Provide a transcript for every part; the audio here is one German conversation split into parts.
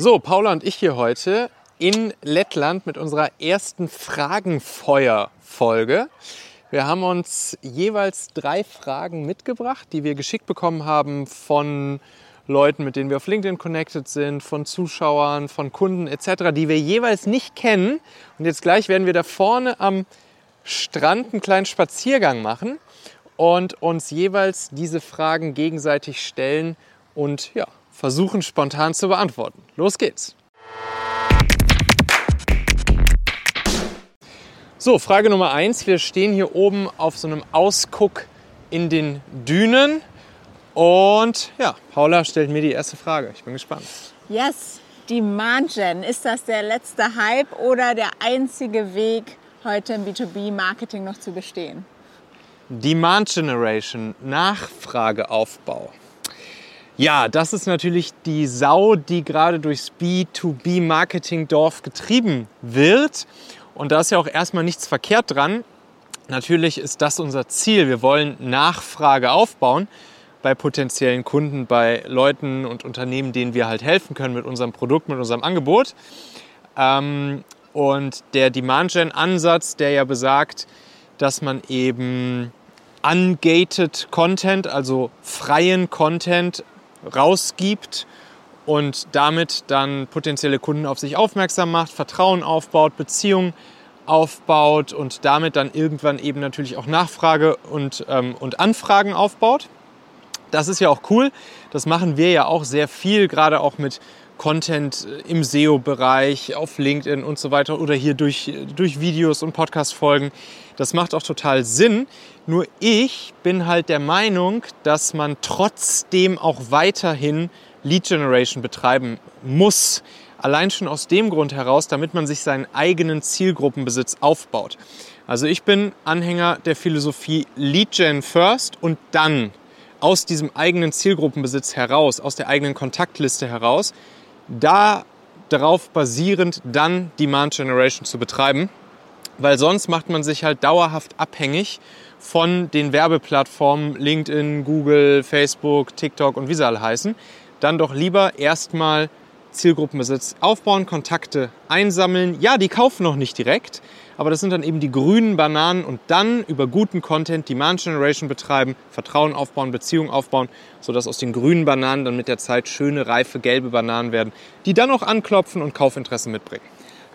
So, Paula und ich hier heute in Lettland mit unserer ersten Fragenfeuer-Folge. Wir haben uns jeweils drei Fragen mitgebracht, die wir geschickt bekommen haben von Leuten, mit denen wir auf LinkedIn connected sind, von Zuschauern, von Kunden etc., die wir jeweils nicht kennen. Und jetzt gleich werden wir da vorne am Strand einen kleinen Spaziergang machen und uns jeweils diese Fragen gegenseitig stellen und ja, versuchen spontan zu beantworten. Los geht's! So, Frage Nummer eins. Wir stehen hier oben auf so einem Ausguck in den Dünen. Und ja, Paula stellt mir die erste Frage. Ich bin gespannt. Yes, Demand Gen. Ist das der letzte Hype oder der einzige Weg, heute im B2B-Marketing noch zu bestehen? Demand Generation, Nachfrageaufbau. Ja, das ist natürlich die Sau, die gerade durchs B2B-Marketing-Dorf getrieben wird. Und da ist ja auch erstmal nichts verkehrt dran. Natürlich ist das unser Ziel. Wir wollen Nachfrage aufbauen bei potenziellen Kunden, bei Leuten und Unternehmen, denen wir halt helfen können mit unserem Produkt, mit unserem Angebot. Ähm, und der Demand-Gen-Ansatz, der ja besagt, dass man eben ungated Content, also freien Content rausgibt und damit dann potenzielle Kunden auf sich aufmerksam macht, Vertrauen aufbaut, Beziehungen aufbaut und damit dann irgendwann eben natürlich auch Nachfrage und, ähm, und Anfragen aufbaut. Das ist ja auch cool. Das machen wir ja auch sehr viel, gerade auch mit Content im SEO-Bereich, auf LinkedIn und so weiter oder hier durch, durch Videos und Podcast-Folgen. Das macht auch total Sinn. Nur ich bin halt der Meinung, dass man trotzdem auch weiterhin Lead Generation betreiben muss. Allein schon aus dem Grund heraus, damit man sich seinen eigenen Zielgruppenbesitz aufbaut. Also ich bin Anhänger der Philosophie Lead Gen first und dann aus diesem eigenen Zielgruppenbesitz heraus, aus der eigenen Kontaktliste heraus, da darauf basierend dann Demand Generation zu betreiben, weil sonst macht man sich halt dauerhaft abhängig von den Werbeplattformen LinkedIn, Google, Facebook, TikTok und wie sie alle heißen. Dann doch lieber erstmal Zielgruppenbesitz aufbauen, Kontakte einsammeln. Ja, die kaufen noch nicht direkt, aber das sind dann eben die grünen Bananen und dann über guten Content Demand Generation betreiben, Vertrauen aufbauen, Beziehungen aufbauen, sodass aus den grünen Bananen dann mit der Zeit schöne, reife, gelbe Bananen werden, die dann auch anklopfen und Kaufinteresse mitbringen.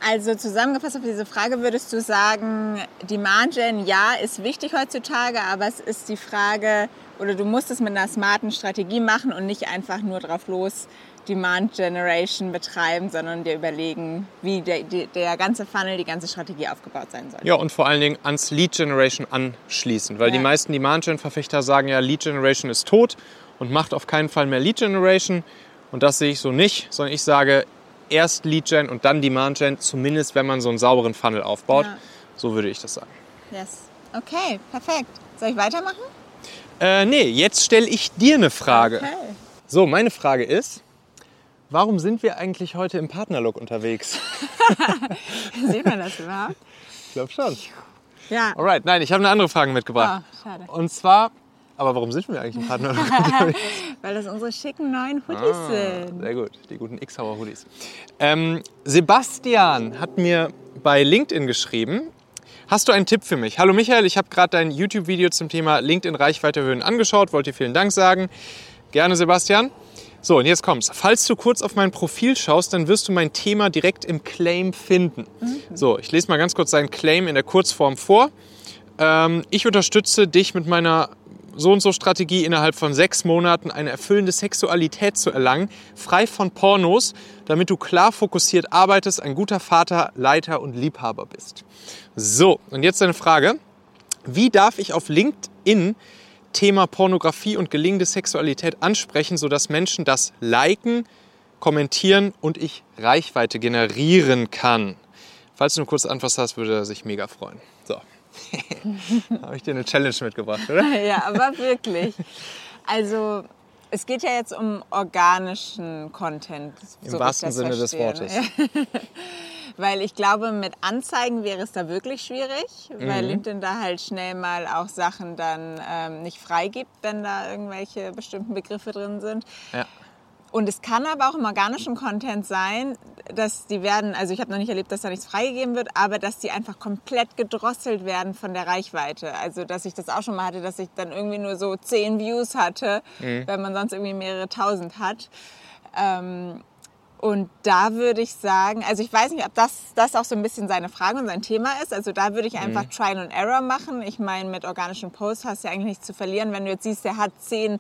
Also zusammengefasst auf diese Frage würdest du sagen, Demand Gen, ja, ist wichtig heutzutage, aber es ist die Frage, oder du musst es mit einer smarten Strategie machen und nicht einfach nur drauf los Demand Generation betreiben, sondern dir überlegen, wie der, der, ganze Funnel, die ganze Strategie aufgebaut sein soll. Ja, und vor allen Dingen ans Lead Generation anschließen, weil ja. die meisten Demand Gen Verfechter sagen ja, Lead Generation ist tot und macht auf keinen Fall mehr Lead Generation. Und das sehe ich so nicht, sondern ich sage erst Lead Gen und dann Demand Gen, zumindest wenn man so einen sauberen Funnel aufbaut. Ja. So würde ich das sagen. Yes. Okay, perfekt. Soll ich weitermachen? Äh, nee, jetzt stelle ich dir eine Frage. Okay. So, meine Frage ist, Warum sind wir eigentlich heute im Partnerlook unterwegs? Sieht man das überhaupt? Ich glaube schon. Ja. Alright, nein, ich habe eine andere Frage mitgebracht. Oh, schade. Und zwar, aber warum sind wir eigentlich im Partnerlook unterwegs? Weil das unsere schicken neuen Hoodies ah, sind. Sehr gut, die guten X-Hauer Hoodies. Ähm, Sebastian hat mir bei LinkedIn geschrieben, Hast du einen Tipp für mich? Hallo Michael, ich habe gerade dein YouTube-Video zum Thema LinkedIn Reichweite erhöhen angeschaut, wollte dir vielen Dank sagen. Gerne, Sebastian. So, und jetzt kommt's. Falls du kurz auf mein Profil schaust, dann wirst du mein Thema direkt im Claim finden. Mhm. So, ich lese mal ganz kurz seinen Claim in der Kurzform vor. Ähm, ich unterstütze dich mit meiner so und so Strategie innerhalb von sechs Monaten eine erfüllende Sexualität zu erlangen, frei von Pornos, damit du klar fokussiert arbeitest, ein guter Vater, Leiter und Liebhaber bist. So, und jetzt eine Frage. Wie darf ich auf LinkedIn Thema Pornografie und gelingende Sexualität ansprechen, sodass Menschen das liken, kommentieren und ich Reichweite generieren kann. Falls du eine kurze Antwort hast, würde er sich mega freuen. So. Habe ich dir eine Challenge mitgebracht, oder? ja, aber wirklich. Also, es geht ja jetzt um organischen Content. Im so wahrsten Sinne verstehe. des Wortes. Weil ich glaube, mit Anzeigen wäre es da wirklich schwierig, mhm. weil LinkedIn da halt schnell mal auch Sachen dann ähm, nicht freigibt, wenn da irgendwelche bestimmten Begriffe drin sind. Ja. Und es kann aber auch im organischen Content sein, dass die werden, also ich habe noch nicht erlebt, dass da nichts freigegeben wird, aber dass die einfach komplett gedrosselt werden von der Reichweite. Also dass ich das auch schon mal hatte, dass ich dann irgendwie nur so zehn Views hatte, mhm. wenn man sonst irgendwie mehrere tausend hat. Ähm, und da würde ich sagen, also ich weiß nicht, ob das, das auch so ein bisschen seine Frage und sein Thema ist. Also da würde ich einfach mhm. Trial and Error machen. Ich meine, mit organischen Posts hast du ja eigentlich nichts zu verlieren. Wenn du jetzt siehst, der hat zehn,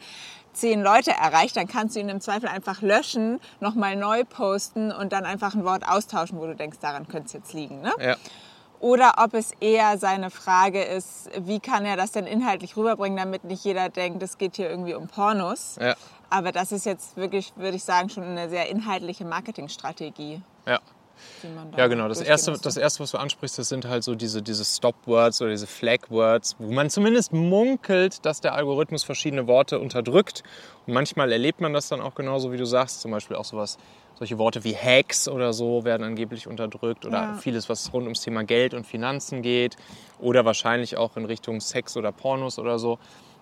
zehn Leute erreicht, dann kannst du ihn im Zweifel einfach löschen, nochmal neu posten und dann einfach ein Wort austauschen, wo du denkst, daran könnte es jetzt liegen. Ne? Ja. Oder ob es eher seine Frage ist, wie kann er das denn inhaltlich rüberbringen, damit nicht jeder denkt, es geht hier irgendwie um Pornos. Ja. Aber das ist jetzt wirklich, würde ich sagen, schon eine sehr inhaltliche Marketingstrategie. Ja. Ja, genau. Das erste, das erste, was du ansprichst, das sind halt so diese, diese Stop-Words oder diese Flag-Words, wo man zumindest munkelt, dass der Algorithmus verschiedene Worte unterdrückt. Und manchmal erlebt man das dann auch genauso, wie du sagst. Zum Beispiel auch sowas, solche Worte wie Hacks oder so werden angeblich unterdrückt oder ja. vieles, was rund ums Thema Geld und Finanzen geht oder wahrscheinlich auch in Richtung Sex oder Pornos oder so.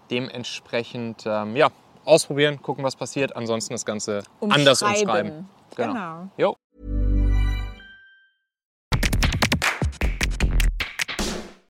Dementsprechend, ähm, ja, ausprobieren, gucken, was passiert. Ansonsten das Ganze umschreiben. anders umschreiben. Genau. genau. Jo.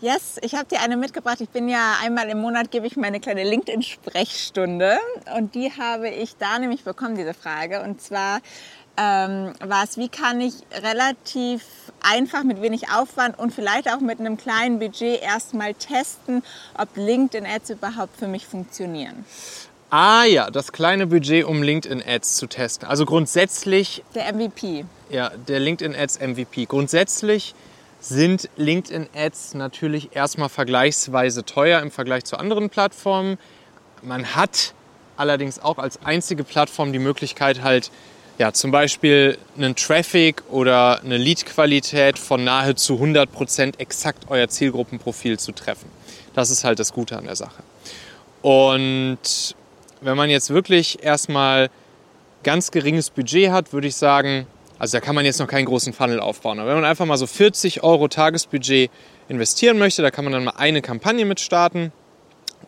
Yes, ich habe dir eine mitgebracht. Ich bin ja einmal im Monat gebe ich meine kleine LinkedIn-Sprechstunde und die habe ich da nämlich bekommen, diese Frage. Und zwar ähm, war es, wie kann ich relativ einfach mit wenig Aufwand und vielleicht auch mit einem kleinen Budget erstmal testen, ob LinkedIn-Ads überhaupt für mich funktionieren. Ah ja, das kleine Budget, um LinkedIn-Ads zu testen. Also grundsätzlich. Der MVP. Ja, der LinkedIn-Ads MVP. Grundsätzlich sind LinkedIn-Ads natürlich erstmal vergleichsweise teuer im Vergleich zu anderen Plattformen. Man hat allerdings auch als einzige Plattform die Möglichkeit halt ja, zum Beispiel einen Traffic oder eine Lead-Qualität von nahezu 100% exakt euer Zielgruppenprofil zu treffen. Das ist halt das Gute an der Sache. Und wenn man jetzt wirklich erstmal ganz geringes Budget hat, würde ich sagen, also da kann man jetzt noch keinen großen Funnel aufbauen. Aber wenn man einfach mal so 40 Euro Tagesbudget investieren möchte, da kann man dann mal eine Kampagne mit starten.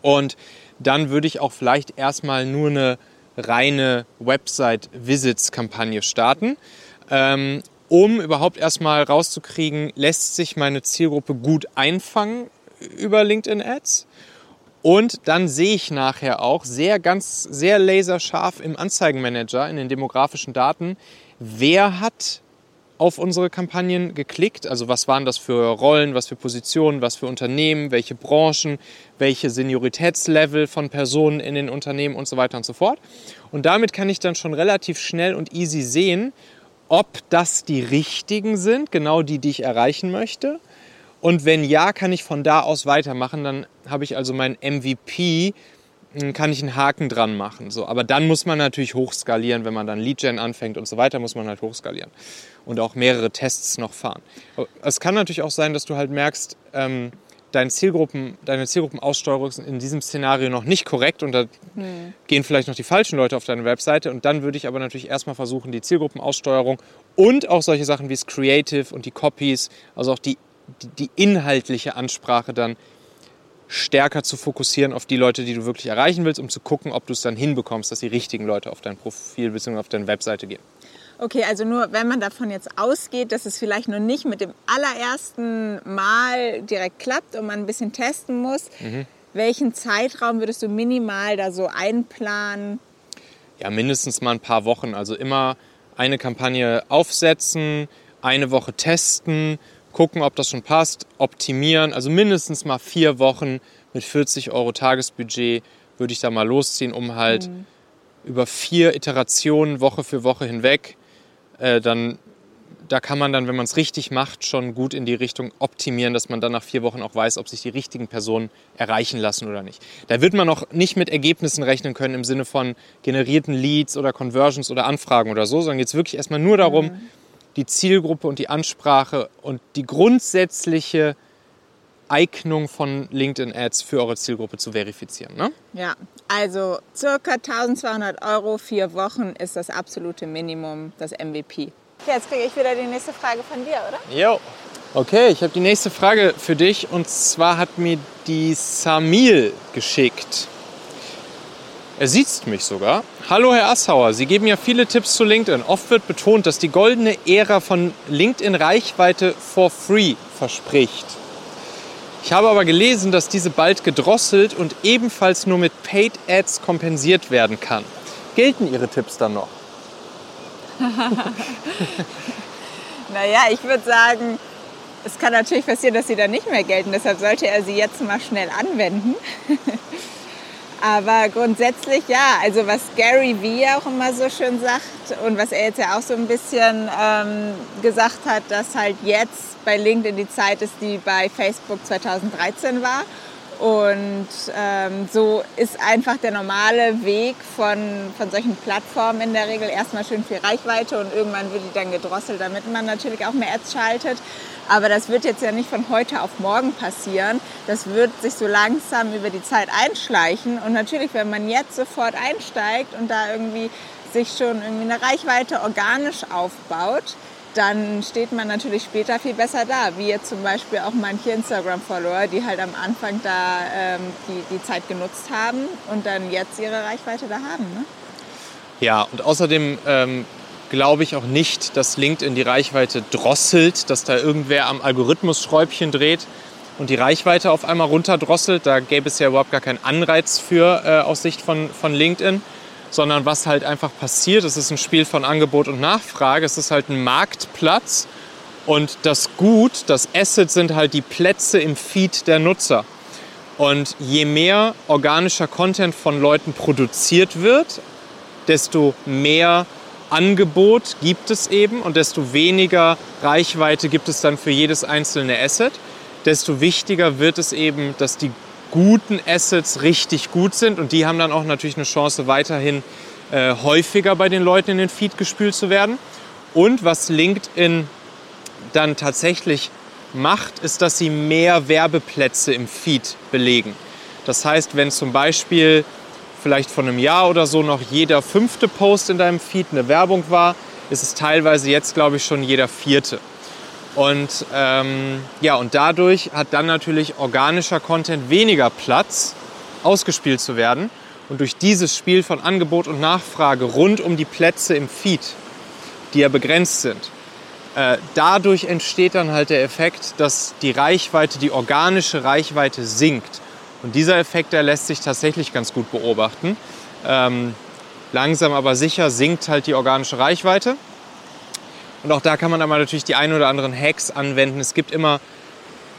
Und dann würde ich auch vielleicht erstmal nur eine reine Website-Visits-Kampagne starten, ähm, um überhaupt erstmal rauszukriegen, lässt sich meine Zielgruppe gut einfangen über LinkedIn Ads. Und dann sehe ich nachher auch sehr, ganz, sehr laserscharf im Anzeigenmanager, in den demografischen Daten, wer hat auf unsere Kampagnen geklickt. Also was waren das für Rollen, was für Positionen, was für Unternehmen, welche Branchen, welche Senioritätslevel von Personen in den Unternehmen und so weiter und so fort. Und damit kann ich dann schon relativ schnell und easy sehen, ob das die richtigen sind, genau die, die ich erreichen möchte. Und wenn ja, kann ich von da aus weitermachen. Dann habe ich also mein MVP kann ich einen Haken dran machen. So, aber dann muss man natürlich hochskalieren, wenn man dann Lead-Gen anfängt und so weiter, muss man halt hochskalieren und auch mehrere Tests noch fahren. Es kann natürlich auch sein, dass du halt merkst, ähm, deine, Zielgruppen, deine Zielgruppenaussteuerung ist in diesem Szenario noch nicht korrekt und da hm. gehen vielleicht noch die falschen Leute auf deine Webseite und dann würde ich aber natürlich erstmal versuchen, die Zielgruppenaussteuerung und auch solche Sachen wie das Creative und die Copies, also auch die, die, die inhaltliche Ansprache dann stärker zu fokussieren auf die Leute, die du wirklich erreichen willst, um zu gucken, ob du es dann hinbekommst, dass die richtigen Leute auf dein Profil bzw. auf deine Webseite gehen. Okay, also nur wenn man davon jetzt ausgeht, dass es vielleicht noch nicht mit dem allerersten Mal direkt klappt und man ein bisschen testen muss, mhm. welchen Zeitraum würdest du minimal da so einplanen? Ja, mindestens mal ein paar Wochen. Also immer eine Kampagne aufsetzen, eine Woche testen, gucken, ob das schon passt, optimieren. Also mindestens mal vier Wochen mit 40 Euro Tagesbudget würde ich da mal losziehen, um halt mhm. über vier Iterationen Woche für Woche hinweg äh, dann da kann man dann, wenn man es richtig macht, schon gut in die Richtung optimieren, dass man dann nach vier Wochen auch weiß, ob sich die richtigen Personen erreichen lassen oder nicht. Da wird man noch nicht mit Ergebnissen rechnen können im Sinne von generierten Leads oder Conversions oder Anfragen oder so, sondern geht es wirklich erstmal nur darum, mhm. Die Zielgruppe und die Ansprache und die grundsätzliche Eignung von LinkedIn Ads für eure Zielgruppe zu verifizieren. Ne? Ja, also circa 1200 Euro, vier Wochen ist das absolute Minimum, das MVP. Okay, jetzt kriege ich wieder die nächste Frage von dir, oder? Jo. Okay, ich habe die nächste Frage für dich und zwar hat mir die Samil geschickt. Er sieht mich sogar. Hallo Herr Assauer, Sie geben ja viele Tipps zu LinkedIn. Oft wird betont, dass die goldene Ära von LinkedIn Reichweite for free verspricht. Ich habe aber gelesen, dass diese bald gedrosselt und ebenfalls nur mit Paid Ads kompensiert werden kann. Gelten Ihre Tipps dann noch? naja, ich würde sagen, es kann natürlich passieren, dass sie dann nicht mehr gelten. Deshalb sollte er sie jetzt mal schnell anwenden. Aber grundsätzlich ja, also was Gary Vee auch immer so schön sagt und was er jetzt ja auch so ein bisschen ähm, gesagt hat, dass halt jetzt bei LinkedIn die Zeit ist, die bei Facebook 2013 war und ähm, so ist einfach der normale Weg von, von solchen Plattformen in der Regel erstmal schön viel Reichweite und irgendwann wird die dann gedrosselt, damit man natürlich auch mehr Ads schaltet. Aber das wird jetzt ja nicht von heute auf morgen passieren. Das wird sich so langsam über die Zeit einschleichen. Und natürlich, wenn man jetzt sofort einsteigt und da irgendwie sich schon irgendwie eine Reichweite organisch aufbaut, dann steht man natürlich später viel besser da, wie jetzt zum Beispiel auch manche Instagram-Follower, die halt am Anfang da ähm, die, die Zeit genutzt haben und dann jetzt ihre Reichweite da haben. Ne? Ja, und außerdem ähm, glaube ich auch nicht, dass LinkedIn die Reichweite drosselt, dass da irgendwer am Algorithmus Schräubchen dreht und die Reichweite auf einmal runterdrosselt. Da gäbe es ja überhaupt gar keinen Anreiz für äh, aus Sicht von, von LinkedIn sondern was halt einfach passiert, es ist ein Spiel von Angebot und Nachfrage, es ist halt ein Marktplatz und das Gut, das Asset sind halt die Plätze im Feed der Nutzer. Und je mehr organischer Content von Leuten produziert wird, desto mehr Angebot gibt es eben und desto weniger Reichweite gibt es dann für jedes einzelne Asset. Desto wichtiger wird es eben, dass die guten Assets richtig gut sind und die haben dann auch natürlich eine Chance, weiterhin äh, häufiger bei den Leuten in den Feed gespült zu werden. Und was LinkedIn dann tatsächlich macht, ist, dass sie mehr Werbeplätze im Feed belegen. Das heißt, wenn zum Beispiel vielleicht von einem Jahr oder so noch jeder fünfte Post in deinem Feed eine Werbung war, ist es teilweise jetzt, glaube ich, schon jeder vierte. Und, ähm, ja, und dadurch hat dann natürlich organischer Content weniger Platz, ausgespielt zu werden. Und durch dieses Spiel von Angebot und Nachfrage rund um die Plätze im Feed, die ja begrenzt sind, äh, dadurch entsteht dann halt der Effekt, dass die Reichweite, die organische Reichweite sinkt. Und dieser Effekt, der lässt sich tatsächlich ganz gut beobachten. Ähm, langsam aber sicher sinkt halt die organische Reichweite. Und auch da kann man aber natürlich die ein oder anderen Hacks anwenden. Es gibt immer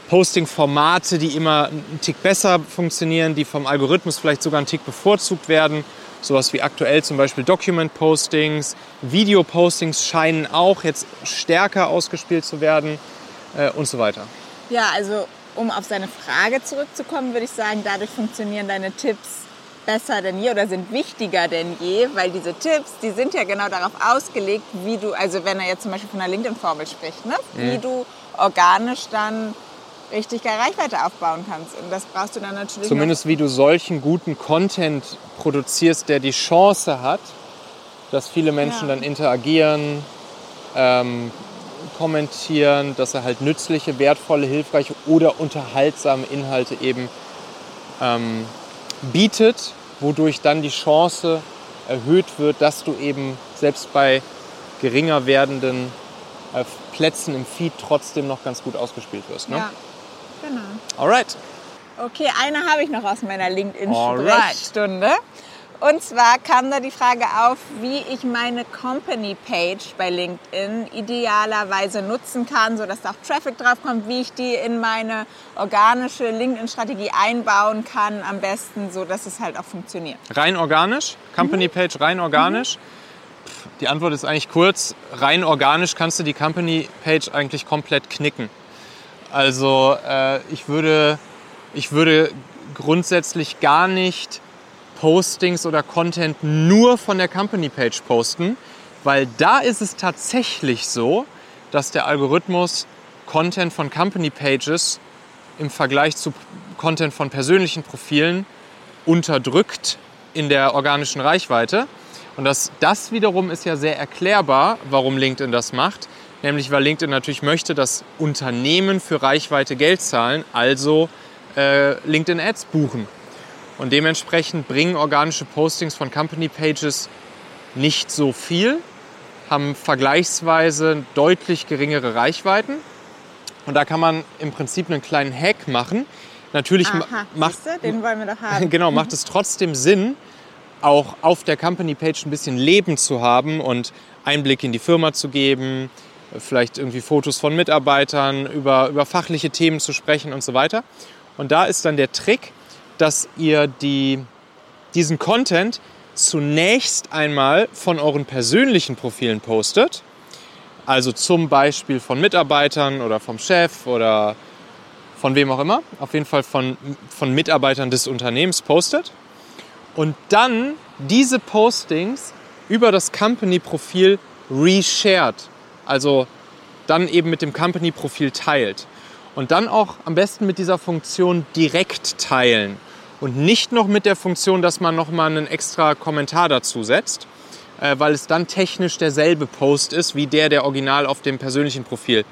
Posting-Formate, die immer einen Tick besser funktionieren, die vom Algorithmus vielleicht sogar einen Tick bevorzugt werden. Sowas wie aktuell zum Beispiel Document-Postings, Video-Postings scheinen auch jetzt stärker ausgespielt zu werden äh, und so weiter. Ja, also um auf seine Frage zurückzukommen, würde ich sagen, dadurch funktionieren deine Tipps besser denn je oder sind wichtiger denn je, weil diese Tipps, die sind ja genau darauf ausgelegt, wie du, also wenn er jetzt zum Beispiel von einer LinkedIn-Formel spricht, ne? wie mhm. du organisch dann richtig Reichweite aufbauen kannst. Und das brauchst du dann natürlich. Zumindest wie du solchen guten Content produzierst, der die Chance hat, dass viele Menschen ja. dann interagieren, ähm, kommentieren, dass er halt nützliche, wertvolle, hilfreiche oder unterhaltsame Inhalte eben ähm, bietet, wodurch dann die Chance erhöht wird, dass du eben selbst bei geringer werdenden äh, Plätzen im Feed trotzdem noch ganz gut ausgespielt wirst. Ne? Ja, genau. Alright. Okay, eine habe ich noch aus meiner LinkedIn-Sprechstunde. Und zwar kam da die Frage auf, wie ich meine Company Page bei LinkedIn idealerweise nutzen kann, sodass da auch Traffic drauf kommt, wie ich die in meine organische LinkedIn-Strategie einbauen kann, am besten, so dass es halt auch funktioniert. Rein organisch? Company Page rein organisch? Mhm. Die Antwort ist eigentlich kurz. Rein organisch kannst du die Company Page eigentlich komplett knicken. Also äh, ich, würde, ich würde grundsätzlich gar nicht Postings oder Content nur von der Company Page posten, weil da ist es tatsächlich so, dass der Algorithmus Content von Company Pages im Vergleich zu Content von persönlichen Profilen unterdrückt in der organischen Reichweite. Und das, das wiederum ist ja sehr erklärbar, warum LinkedIn das macht. Nämlich weil LinkedIn natürlich möchte, dass Unternehmen für Reichweite Geld zahlen, also äh, LinkedIn Ads buchen. Und dementsprechend bringen organische Postings von Company Pages nicht so viel, haben vergleichsweise deutlich geringere Reichweiten. Und da kann man im Prinzip einen kleinen Hack machen. Natürlich Aha, macht, den wollen wir doch haben. genau, macht es trotzdem Sinn, auch auf der Company Page ein bisschen Leben zu haben und Einblick in die Firma zu geben, vielleicht irgendwie Fotos von Mitarbeitern, über, über fachliche Themen zu sprechen und so weiter. Und da ist dann der Trick, dass ihr die, diesen Content zunächst einmal von euren persönlichen Profilen postet. Also zum Beispiel von Mitarbeitern oder vom Chef oder von wem auch immer. Auf jeden Fall von, von Mitarbeitern des Unternehmens postet. Und dann diese Postings über das Company-Profil reshared. Also dann eben mit dem Company-Profil teilt. Und dann auch am besten mit dieser Funktion direkt teilen und nicht noch mit der Funktion, dass man noch mal einen extra Kommentar dazu setzt, äh, weil es dann technisch derselbe Post ist wie der, der original auf dem persönlichen Profil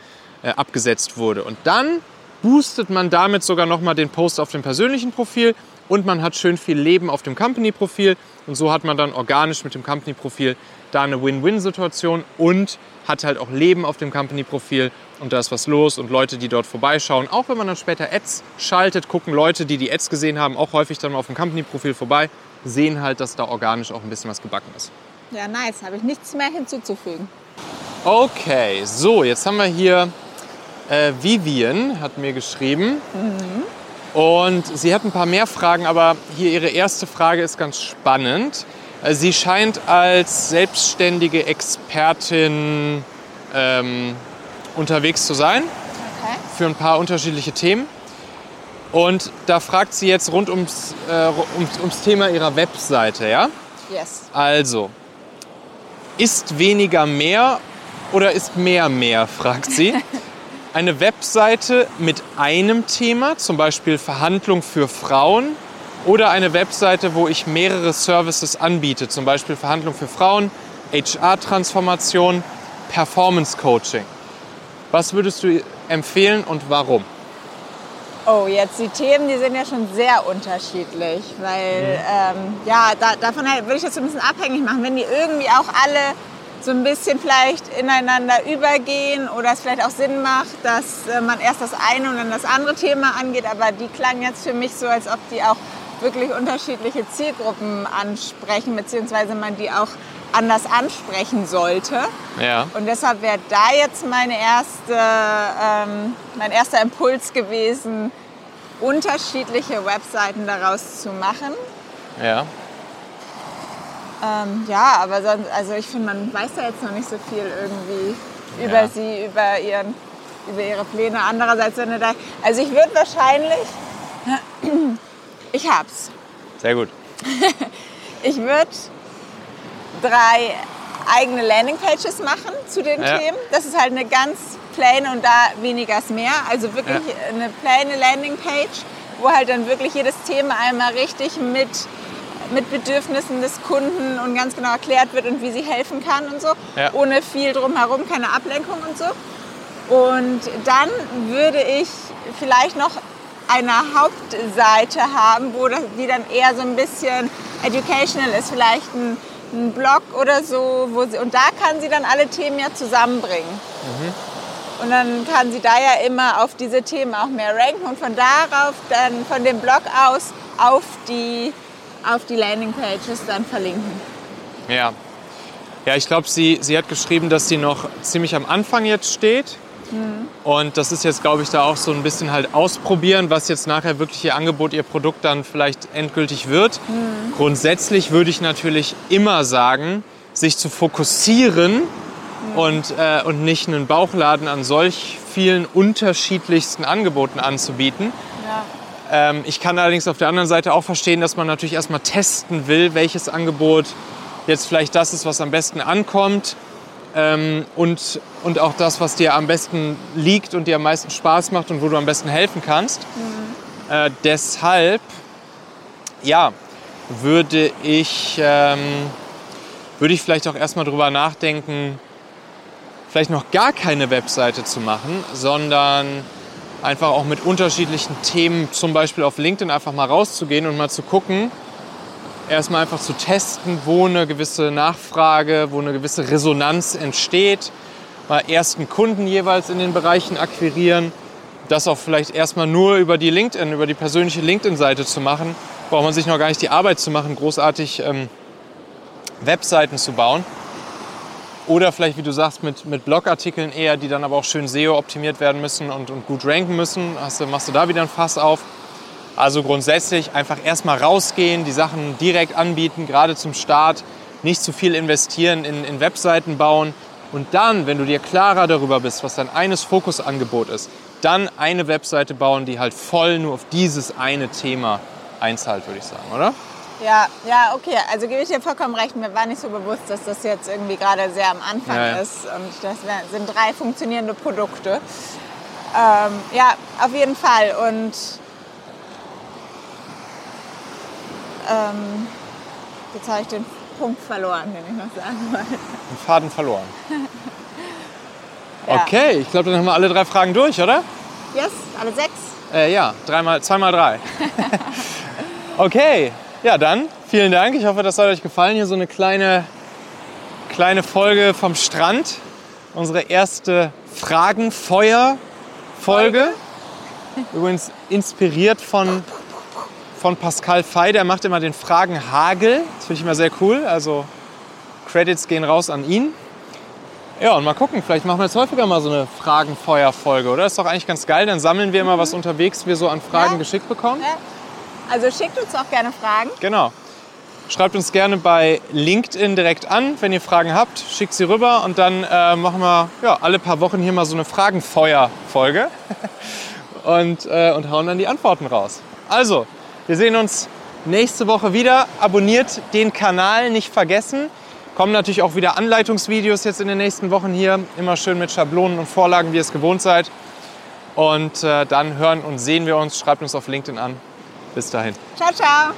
äh, abgesetzt wurde. Und dann boostet man damit sogar noch mal den Post auf dem persönlichen Profil und man hat schön viel Leben auf dem Company-Profil und so hat man dann organisch mit dem Company-Profil da eine Win-Win-Situation und hat halt auch Leben auf dem Company-Profil und da ist was los und Leute, die dort vorbeischauen. Auch wenn man dann später Ads schaltet, gucken Leute, die die Ads gesehen haben, auch häufig dann mal auf dem Company-Profil vorbei, sehen halt, dass da organisch auch ein bisschen was gebacken ist. Ja, nice. Habe ich nichts mehr hinzuzufügen. Okay, so, jetzt haben wir hier äh, Vivian, hat mir geschrieben. Mhm. Und sie hat ein paar mehr Fragen, aber hier ihre erste Frage ist ganz spannend. Äh, sie scheint als selbstständige Expertin ähm, unterwegs zu sein okay. für ein paar unterschiedliche Themen. Und da fragt sie jetzt rund ums, äh, ums, ums Thema ihrer Webseite, ja? Yes. Also, ist weniger mehr oder ist mehr mehr, fragt sie. Eine Webseite mit einem Thema, zum Beispiel Verhandlung für Frauen, oder eine Webseite, wo ich mehrere Services anbiete, zum Beispiel Verhandlung für Frauen, HR-Transformation, Performance Coaching. Was würdest du empfehlen und warum? Oh, jetzt die Themen, die sind ja schon sehr unterschiedlich, weil mhm. ähm, ja, da, davon würde ich das so ein bisschen abhängig machen. Wenn die irgendwie auch alle so ein bisschen vielleicht ineinander übergehen oder es vielleicht auch Sinn macht, dass äh, man erst das eine und dann das andere Thema angeht, aber die klangen jetzt für mich so, als ob die auch wirklich unterschiedliche Zielgruppen ansprechen, beziehungsweise man die auch anders ansprechen sollte. Ja. Und deshalb wäre da jetzt meine erste, ähm, mein erster Impuls gewesen, unterschiedliche Webseiten daraus zu machen. Ja. Ähm, ja, aber sonst, also ich finde, man weiß ja jetzt noch nicht so viel irgendwie ja. über sie, über, ihren, über ihre Pläne. Andererseits, wenn du da, also ich würde wahrscheinlich, ich hab's. Sehr gut. ich würde drei eigene Landingpages machen zu den ja. Themen. Das ist halt eine ganz plain und da weniger ist mehr. Also wirklich ja. eine plaine Landingpage, wo halt dann wirklich jedes Thema einmal richtig mit, mit Bedürfnissen des Kunden und ganz genau erklärt wird und wie sie helfen kann und so. Ja. Ohne viel drumherum, keine Ablenkung und so. Und dann würde ich vielleicht noch eine Hauptseite haben, wo das, die dann eher so ein bisschen educational ist. Vielleicht ein einen Blog oder so, wo sie, und da kann sie dann alle Themen ja zusammenbringen. Mhm. Und dann kann sie da ja immer auf diese Themen auch mehr ranken und von darauf dann von dem Blog aus auf die auf die Landingpages dann verlinken. Ja. Ja, ich glaube, sie, sie hat geschrieben, dass sie noch ziemlich am Anfang jetzt steht. Und das ist jetzt, glaube ich, da auch so ein bisschen halt ausprobieren, was jetzt nachher wirklich ihr Angebot, ihr Produkt dann vielleicht endgültig wird. Grundsätzlich würde ich natürlich immer sagen, sich zu fokussieren und, äh, und nicht einen Bauchladen an solch vielen unterschiedlichsten Angeboten anzubieten. Ja. Ähm, ich kann allerdings auf der anderen Seite auch verstehen, dass man natürlich erstmal testen will, welches Angebot jetzt vielleicht das ist, was am besten ankommt. Ähm, und, und auch das, was dir am besten liegt und dir am meisten Spaß macht und wo du am besten helfen kannst. Äh, deshalb, ja, würde ich, ähm, würde ich vielleicht auch erstmal drüber nachdenken, vielleicht noch gar keine Webseite zu machen, sondern einfach auch mit unterschiedlichen Themen, zum Beispiel auf LinkedIn, einfach mal rauszugehen und mal zu gucken, erstmal einfach zu testen, wo eine gewisse Nachfrage, wo eine gewisse Resonanz entsteht, mal ersten Kunden jeweils in den Bereichen akquirieren, das auch vielleicht erstmal nur über die LinkedIn, über die persönliche LinkedIn-Seite zu machen, braucht man sich noch gar nicht die Arbeit zu machen, großartig ähm, Webseiten zu bauen. Oder vielleicht, wie du sagst, mit, mit Blogartikeln eher, die dann aber auch schön SEO-optimiert werden müssen und, und gut ranken müssen. Hast machst du da wieder ein Fass auf. Also grundsätzlich einfach erstmal rausgehen, die Sachen direkt anbieten, gerade zum Start. Nicht zu viel investieren in, in Webseiten bauen. Und dann, wenn du dir klarer darüber bist, was dein eines Fokusangebot ist, dann eine Webseite bauen, die halt voll nur auf dieses eine Thema einzahlt, würde ich sagen, oder? Ja, ja, okay. Also gebe ich dir vollkommen recht. Mir war nicht so bewusst, dass das jetzt irgendwie gerade sehr am Anfang Ja, ja. ist. Und das sind drei funktionierende Produkte. Ähm, ja, auf jeden Fall. Und ähm, jetzt habe ich den Punkt verloren, den ich noch sagen wollte. Den Faden verloren. Ja. Okay, ich glaube, dann haben wir alle drei Fragen durch, oder? Yes, alle sechs. Äh, ja, dreimal, zweimal drei. okay, ja dann, vielen Dank. Ich hoffe, das hat euch gefallen. Hier so eine kleine, kleine Folge vom Strand. Unsere erste Fragenfeuer-Folge. Übrigens inspiriert von, von Pascal Fey. Der macht immer den Fragenhagel. Das finde ich immer sehr cool. Also Credits gehen raus an ihn. Ja, und mal gucken, vielleicht machen wir jetzt häufiger mal so eine Fragenfeuer-Folge, oder? ist doch eigentlich ganz geil. Dann sammeln wir immer, was unterwegs wir so an Fragen Ja. geschickt bekommen. Ja. Also schickt uns auch gerne Fragen. Genau. Schreibt uns gerne bei LinkedIn direkt an, wenn ihr Fragen habt. Schickt sie rüber und dann äh, machen wir ja, alle paar Wochen hier mal so eine Fragenfeuer-Folge und, äh, und hauen dann die Antworten raus. Also, wir sehen uns nächste Woche wieder. Abonniert den Kanal, nicht vergessen. Kommen natürlich auch wieder Anleitungsvideos jetzt in den nächsten Wochen hier. Immer schön mit Schablonen und Vorlagen, wie ihr es gewohnt seid. Und äh, dann hören und sehen wir uns. Schreibt uns auf LinkedIn an. Bis dahin. Ciao, ciao.